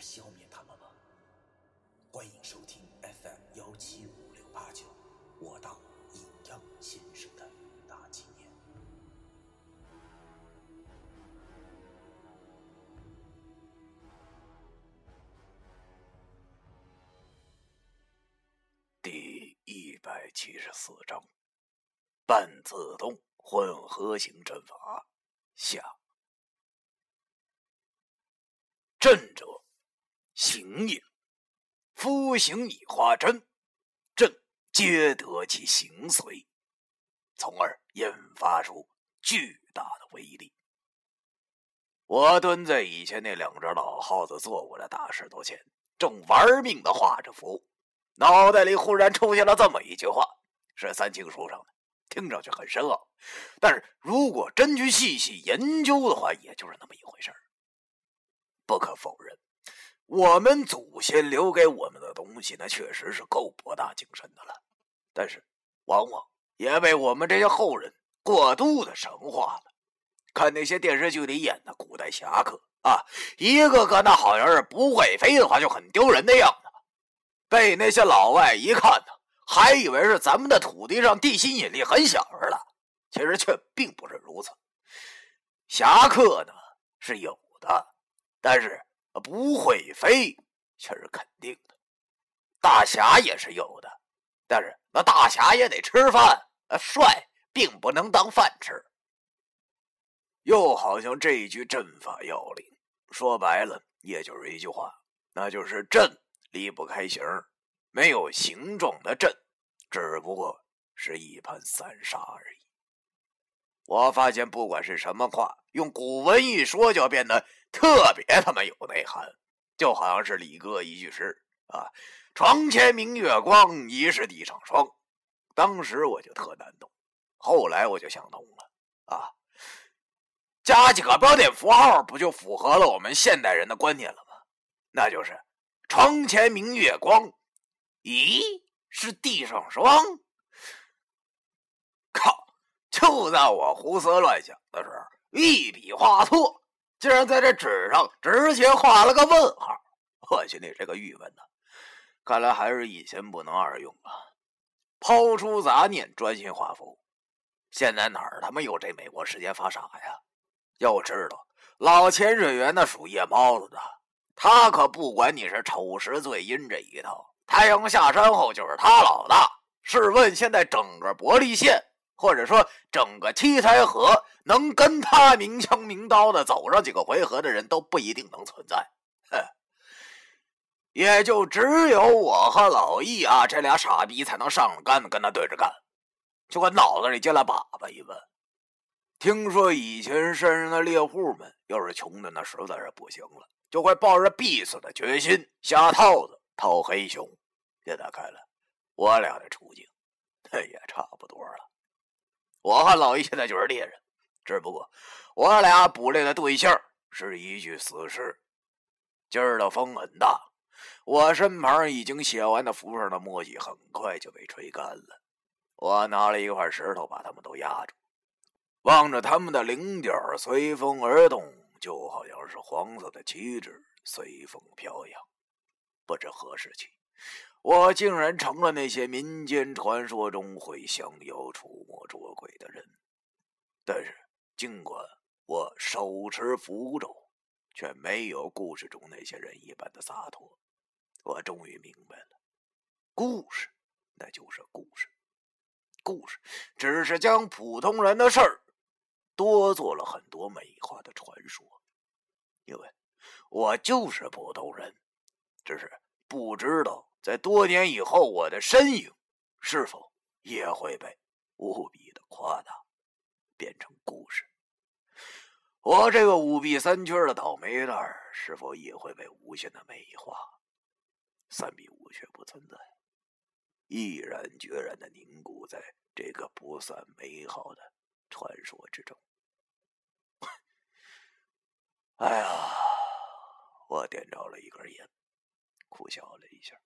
消灭他们吗？欢迎收听 FM 幺七五六八九，我当阴阳先生的大纪念。第一百七十四章：半自动混合型阵法下。阵者，形也。夫形以化阵，阵皆得其形随，从而引发出巨大的威力。我蹲在以前那两只老耗子坐过的大石头前，正玩命的画着符，脑袋里忽然出现了这么一句话，是三清书上的，听上去很深奥，但是如果真去细细研究的话，也就是那么一回事。不可否认，我们祖先留给我们的东西，那确实是够博大精深的了。但是，往往也被我们这些后人过度的神化了。看那些电视剧里演的古代侠客啊，一个个那好像是不会飞的话就很丢人的样子，被那些老外一看呢，还以为是咱们的土地上地心引力很小似的。其实却并不是如此。侠客呢是有的。但是不会飞却是肯定的，大侠也是有的，但是那大侠也得吃饭，帅并不能当饭吃。又好像这一句阵法要领，说白了也就是一句话，那就是阵离不开形，没有形状的阵，只不过是一盘散沙而已。我发现不管是什么话，用古文一说就变得。特别他妈有内涵，就好像是李哥一句诗啊：“床前明月光，疑是地上霜。”当时我就特难懂，后来我就想通了啊，加几个标点符号，不就符合了我们现代人的观念了吗？那就是“床前明月光，咦，是地上霜。”靠！就在我胡思乱想的时候，一笔画错。竟然在这纸上直接画了个问号！我去，你这个郁闷呢，看来还是一心不能二用啊！抛出杂念，专心画符。现在哪儿他妈有这美国时间发傻呀？要知道，老潜水员那属夜猫子的，他可不管你是丑时最阴这一套，太阳下山后就是他老大。试问，现在整个伯利县？或者说，整个七台河能跟他明枪明刀的走上几个回合的人都不一定能存在，哼，也就只有我和老易啊这俩傻逼才能上杆子跟他对着干。就我脑子里进了粑粑一问，听说以前山上的猎户们要是穷的那实在是不行了，就会抱着必死的决心下套子套黑熊。现在看来，我俩的处境，那也差不多。我和老易现在就是猎人，只不过我俩捕猎的对象是一具死尸。今儿的风很大，我身旁已经写完的符上的墨迹很快就被吹干了。我拿了一块石头把他们都压住，望着他们的零点随风而动，就好像是黄色的旗帜随风飘扬。不知何时起。我竟然成了那些民间传说中会降妖除魔捉鬼的人，但是尽管我手持符咒，却没有故事中那些人一般的洒脱。我终于明白了，故事那就是故事，故事只是将普通人的事儿多做了很多美化的传说。因为我就是普通人，只是不知道。在多年以后，我的身影是否也会被无比的夸大，变成故事？我这个五弊三缺的倒霉蛋儿，是否也会被无限的美化？三比五却不存在，毅然决然的凝固在这个不算美好的传说之中。哎呀，我点着了一根烟，苦笑了一下，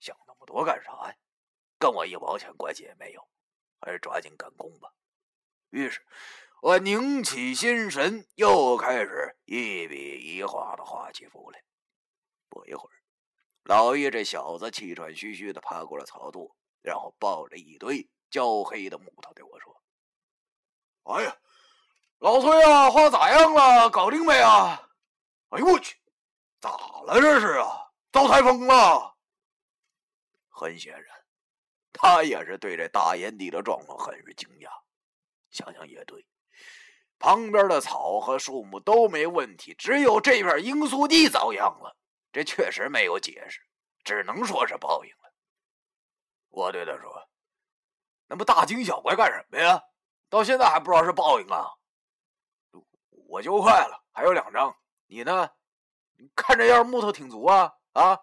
想那么多干啥呀？跟我一毛钱关系也没有，还是抓紧赶工吧。于是。我凝起心神，又开始一笔一画的画起符来。不一会儿，老叶这小子气喘吁吁的爬过了草垛，然后抱着一堆焦黑的木头对我说：“哎呀，老崔啊，画咋样了？搞定没啊？”哎呦我去，咋了这是啊？遭台风了？很显然，他也是对这大烟地的状况很是惊讶。想想也对。旁边的草和树木都没问题，只有这片罂粟地遭殃了。这确实没有解释，只能说是报应了。我对他说：“那不大惊小怪干什么呀？到现在还不知道是报应啊？”我就快了，还有两张。你呢？看这样木头挺足啊啊！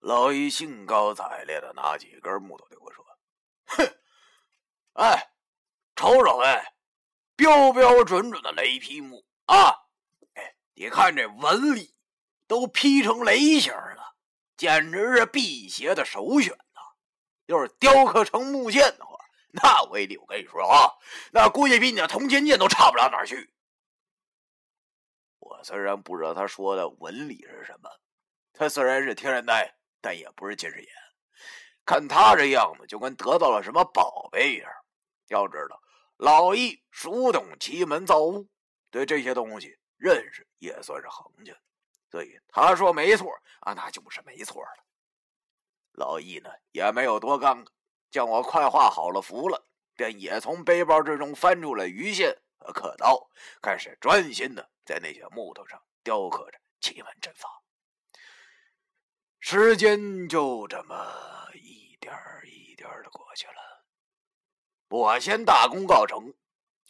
老一兴高采烈的拿起一根木头对我说：“哼，哎，瞅瞅哎。”标标准准的雷劈木啊！哎，你看这纹理都劈成雷形了，简直是辟邪的首选呐！要是雕刻成木剑的话，那威力我跟你说啊，那估计比你的铜钱剑都差不了哪儿去。我虽然不知道他说的纹理是什么，他虽然是天然呆，但也不是近视眼，看他这样子就跟得到了什么宝贝一样。要知道。老易熟懂奇门造物，对这些东西认识也算是行家，所以他说没错啊，那就是没错了。老易呢也没有多尴尬，见我快画好了符了，便也从背包之中翻出了鱼线和刻刀，开始专心的在那些木头上雕刻着奇门阵法。时间就这么一点一点的过去了。我先大功告成，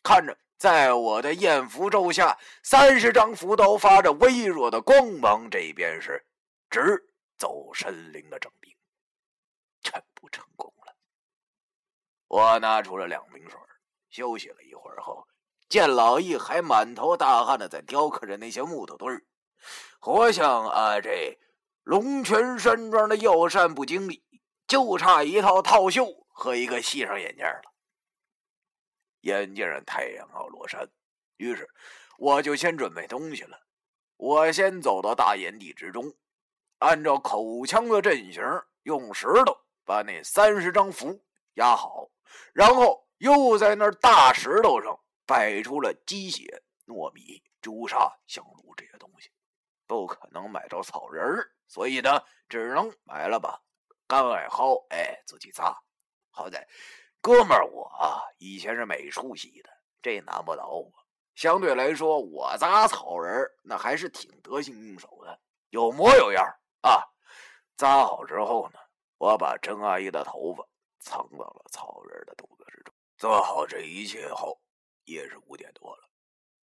看着在我的艳符咒下，三十张符都发着微弱的光芒，这边是直走神灵的证明，全部成功了。我拿出了两瓶水，休息了一会儿后，见老易还满头大汗的在雕刻着那些木头堆儿，活像啊这龙泉山庄的药膳部经理，就差一套套袖和一个系上眼镜了。眼见着太阳要落山，于是我就先准备东西了。我先走到大岩地之中，按照口腔的阵型，用石头把那三十张符压好，然后又在那大石头上摆出了鸡血、糯米、朱砂、香炉这些东西。不可能买着草人儿，所以呢，只能买了吧干艾蒿，哎，自己扎。好在。哥们儿，我啊，以前是美术系的，这难不倒我。相对来说，我扎草人那还是挺得心应手的，有模有样啊。扎好之后呢，我把陈阿姨的头发藏到了草人的肚子之中。做好这一切后，也是五点多了。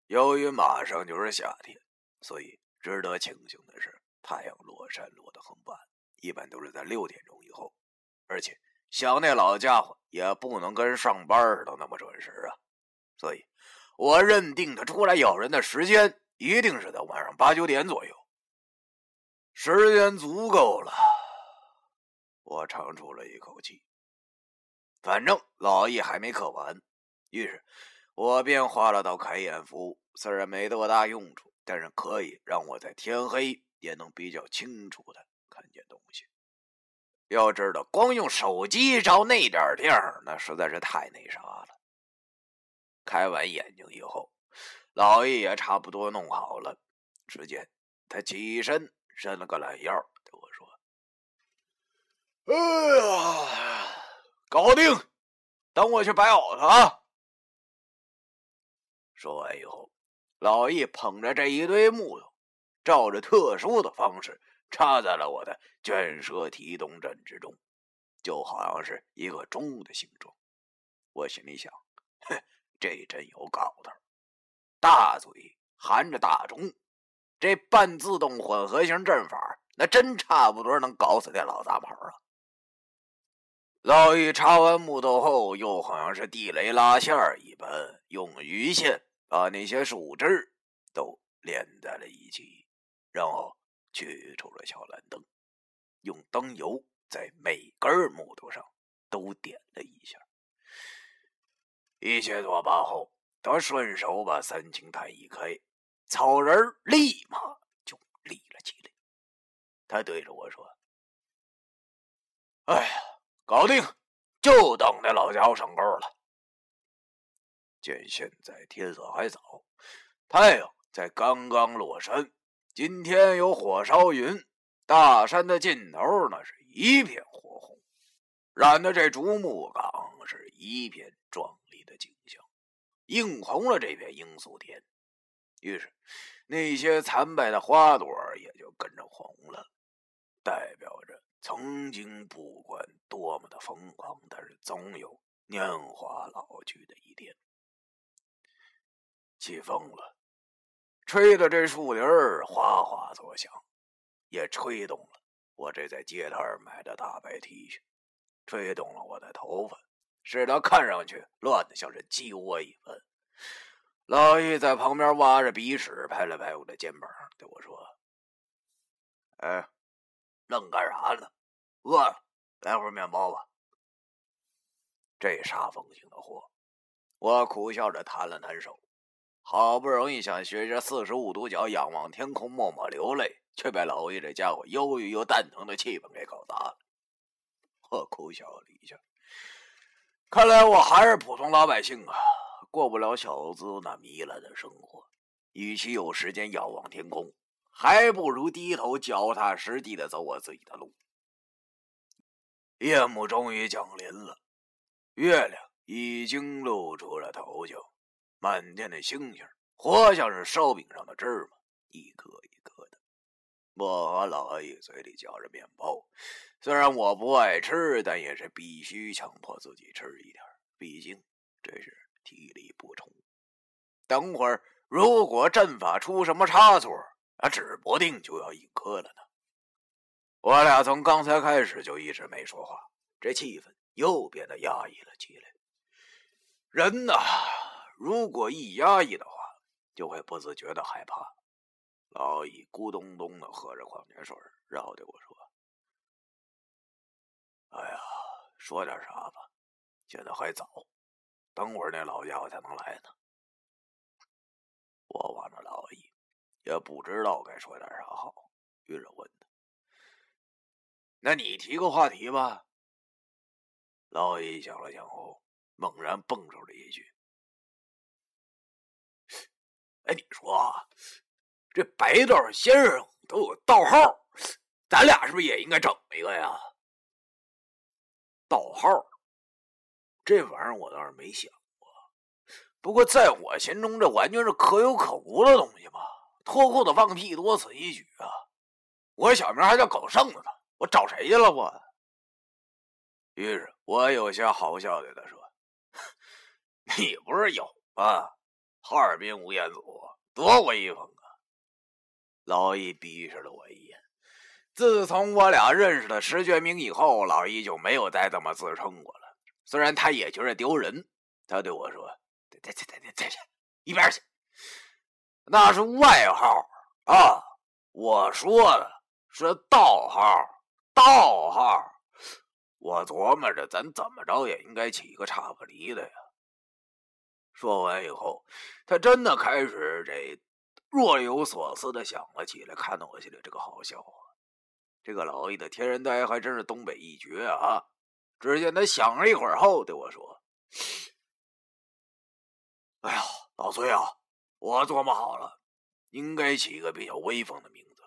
由于马上就是夏天，所以值得庆幸的是，太阳落山落得很晚，一般都是在六点钟以后，而且。想那老家伙也不能跟上班似的那么准时啊，所以，我认定他出来咬人的时间一定是在晚上八九点左右。时间足够了，我长出了一口气。反正老易还没刻完，于是我便画了道开眼符。虽然没多大用处，但是可以让我在天黑也能比较清楚的看见东西。要知道，光用手机照那点地儿，那实在是太那啥了。开完眼睛以后，老爷也差不多弄好了。只见他起身，伸了个懒腰，对我说：“哎呀，搞定！等我去摆好他啊！”说完以后，老易捧着这一堆木头，照着特殊的方式。插在了我的卷舌提动阵之中，就好像是一个钟的形状。我心里想：哼，这阵有搞头。大嘴含着大钟，这半自动混合型阵法，那真差不多能搞死这老杂毛啊！老易插完木头后，又好像是地雷拉线一般，用鱼线把那些树枝都连在了一起，然后取出了小蓝灯，用灯油在每根木头上都点了一下。一切作罢后，他顺手把三清台一开，草人立马就立了起来。他对着我说：“哎呀！”搞定，就等那老家伙上钩了。见现在天色还早，太阳才刚刚落山，今天有火烧云，大山的尽头那是一片火红，染的这竹木岗是一片壮丽的景象，映红了这片罂粟田。于是，那些残败的花朵也就跟着红了，代表着。曾经不管多么的疯狂，但是总有年华老去的一天。起风了，吹的这树林儿哗哗作响，也吹动了我这在街摊买的大白 T 恤，吹动了我的头发，使得看上去乱的像是鸡窝一般。老易在旁边挖着鼻屎，拍了拍我的肩膀，对我说：“哎，愣干啥呢？”饿了，来会面包吧。这煞风景的货，我苦笑着摊了摊手。好不容易想学着四十五度角仰望天空，默默流泪，却被老易这家伙忧郁又蛋疼的气氛给搞砸了。我苦笑了一下，看来我还是普通老百姓啊，过不了小资那糜烂的生活。与其有时间仰望天空，还不如低头脚踏实地的走我自己的路。夜幕终于降临了，月亮已经露出了头角，满天的星星活像是烧饼上的芝麻，一颗一颗的。我和老阿姨嘴里嚼着面包，虽然我不爱吃，但也是必须强迫自己吃一点，毕竟这是体力补充。等会儿如果阵法出什么差错，啊，指不定就要一颗了呢。我俩从刚才开始就一直没说话，这气氛又变得压抑了起来。人呐，如果一压抑的话，就会不自觉的害怕。老易咕咚咚的喝着矿泉水，然后对我说：“哎呀，说点啥吧，现在还早，等会儿那老家伙才能来呢。”我望着老易，也不知道该说点啥好，于是问他。那你提个话题吧。老易想了想后，猛然蹦出了一句：“哎，你说，这白道先生都有道号，咱俩是不是也应该整一个呀？”道号，这玩意儿我倒是没想过。不过在我心中，这完全是可有可无的东西嘛。脱裤子放屁，多此一举啊！我小名还叫狗剩子呢。我找谁去了？我。于是我有些好笑对他说：“ 你不是有吗？哈尔滨吴彦祖多威风啊！”老易鄙视了我一眼。自从我俩认识了石觉明以后，老易就没有再这么自称过了。虽然他也觉得丢人，他对我说：“对对对对对，一边去，那是外号啊！我说的是道号。”道号，我琢磨着，咱怎么着也应该起个差不离的呀。说完以后，他真的开始这若有所思的想了起来，看得我心里这个好笑啊。这个老易的天然呆还真是东北一绝啊！只见他想了一会儿后对我说：“哎呀，老崔啊，我琢磨好了，应该起一个比较威风的名字，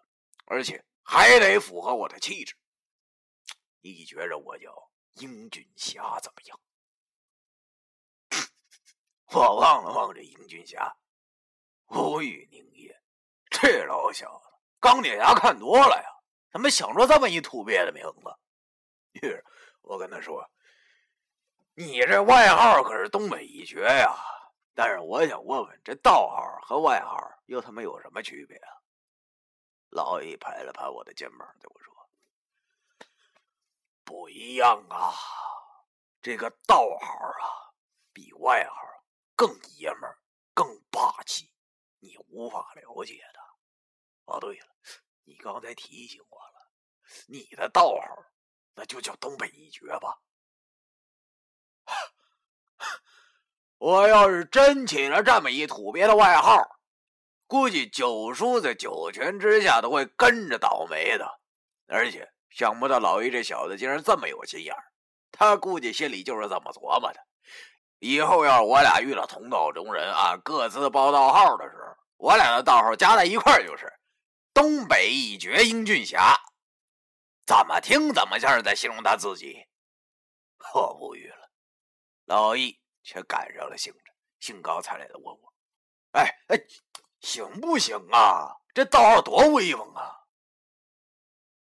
而且还得符合我的气质。”你觉着我叫英俊侠怎么样？我望了望这英俊侠，无语凝噎。这老小子钢铁侠看多了呀，怎么想出这么一土鳖的名字？于是我跟他说：“你这外号可是东北一绝呀，但是我想问问，这道号和外号又他妈有什么区别啊？老易拍了拍我的肩膀，对我说：“不一样啊，这个道号啊，比外号更爷们儿，更霸气，你无法了解的。哦，对了，你刚才提醒我了，你的道号那就叫东北一绝吧？我要是真起了这么一土鳖的外号。”估计九叔在九泉之下都会跟着倒霉的，而且想不到老于这小子竟然这么有心眼儿，他估计心里就是这么琢磨的：以后要是我俩遇到同道中人啊，各自报道号的时候，我俩的道号加在一块就是“东北一绝英俊侠”，怎么听怎么像是在形容他自己。我无语了，老易却赶上了兴致，兴高采烈的问我：“哎哎。”行不行啊？这道号多威风啊！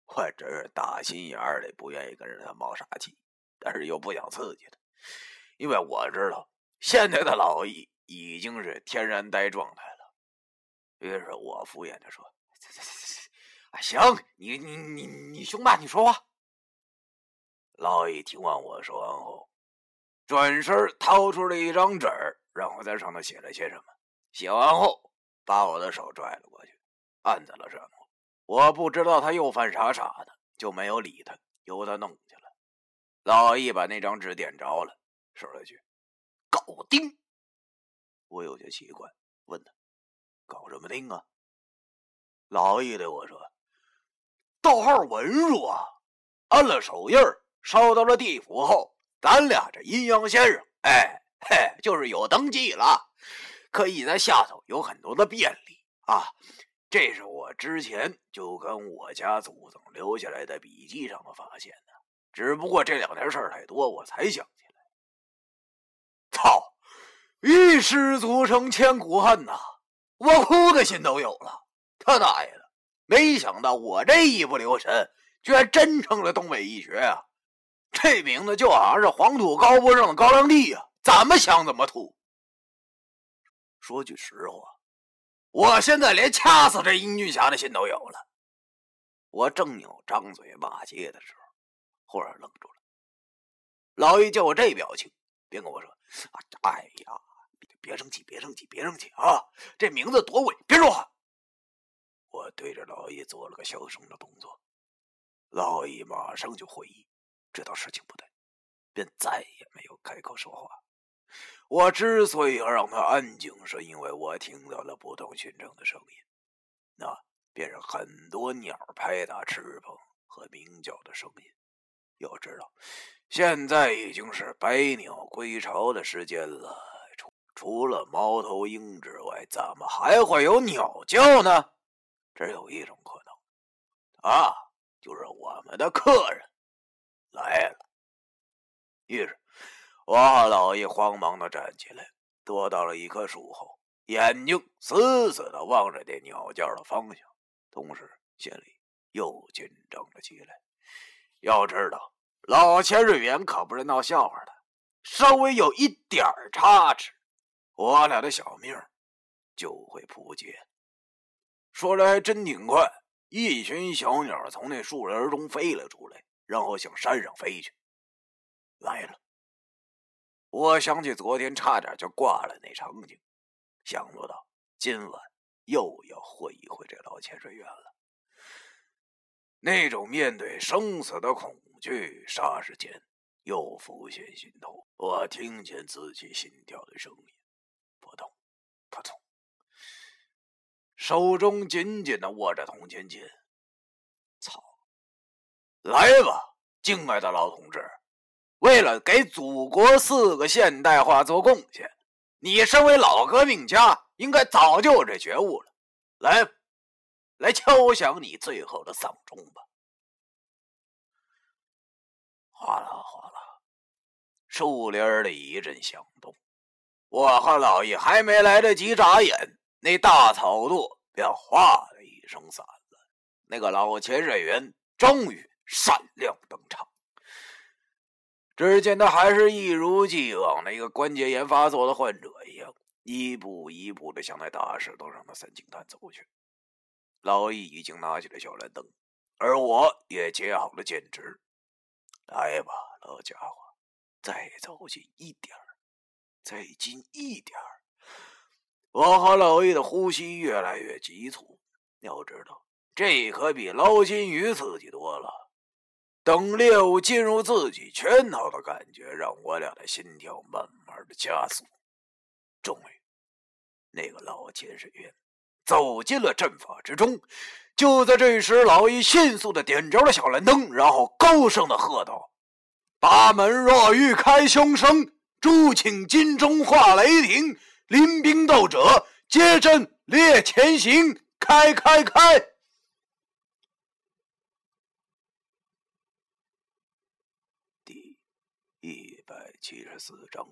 我真是打心眼里不愿意跟着他冒傻气，但是又不想刺激他，因为我知道现在的老易已经是天然呆状态了。于是我敷衍的说：“啊，行，你你你你凶吧，你说话。”老易听完我说完后，转身掏出了一张纸，让我在上头写了些什么。写完后。把我的手拽了过去，按在了上头。我不知道他又犯啥傻的，就没有理他，由他弄去了。老易把那张纸点着了，说了一句：“搞定。”我有些奇怪，问他：“搞什么定啊？”老易对我说：“道号文书啊，按了手印，烧到了地府后，咱俩这阴阳先生，哎嘿，就是有登记了。”可以在下头有很多的便利啊！这是我之前就跟我家祖宗留下来的笔记上的发现的，只不过这两天事儿太多，我才想起来。一失足成千古恨呐！我哭的心都有了。他大爷的！没想到我这一不留神，居然真成了东北一绝啊！这名字就好像是黄土高坡上的高粱地呀，怎么想怎么土。说句实话，我现在连掐死这英俊侠的心都有了。我正要张嘴骂街的时候，忽然愣住了。老易见我这表情，便跟我说：“哎呀，别生气，别生气，别生气啊！这名字多伟，别说话。”我对着老易做了个小声的动作，老易马上就会意，知道事情不对，便再也没有开口说话。我之所以要让他安静，是因为我听到了不同寻常的声音，那便是很多鸟拍打翅膀和鸣叫的声音。要知道，现在已经是百鸟归巢的时间了，除了猫头鹰之外，怎么还会有鸟叫呢？只有一种可能，啊，就是我们的客人来了。于是。我和老爷慌忙的站起来，躲到了一棵树后，眼睛死死的望着那鸟叫的方向，同时心里又紧张了起来。要知道，老千瑞元可不是闹笑话的，稍微有一点差池，我俩的小命就会扑街。说来真挺快，一群小鸟从那树林中飞了出来，然后向山上飞去，来了。我想起昨天差点就挂了那场景，想不到今晚又要会一会这老潜水员了。那种面对生死的恐惧，霎时间又浮现心头。我听见自己心跳的声音，扑通，扑通，手中紧紧的握着铜钱剑。操！来吧，敬爱的老同志！为了给祖国四个现代化做贡献，你身为老革命家，应该早就有这觉悟了。来，来敲响你最后的丧钟吧！哗啦哗啦，树林里一阵响动。我和老易还没来得及眨眼，那大草垛便哗的一声散了。那个老潜水员终于闪亮登场。只见他还是一如既往的一个关节炎发作的患者一样，一步一步的向那大石头上的三清潭走去。老易已经拿起了小蓝灯，而我也接好了剑指。来吧，老家伙，再走近一点再近一点我和老易的呼吸越来越急促。要知道，这可比捞金鱼刺激多了。等猎物进入自己圈套的感觉，让我俩的心跳慢慢的加速。终于，那个老潜水员走进了阵法之中。就在这时，老易迅速的点着了小蓝灯，然后高声的喝道：“八门若欲开凶声，诸请金钟化雷霆，临兵斗者皆阵列前行，开开开！”第一百七十四章。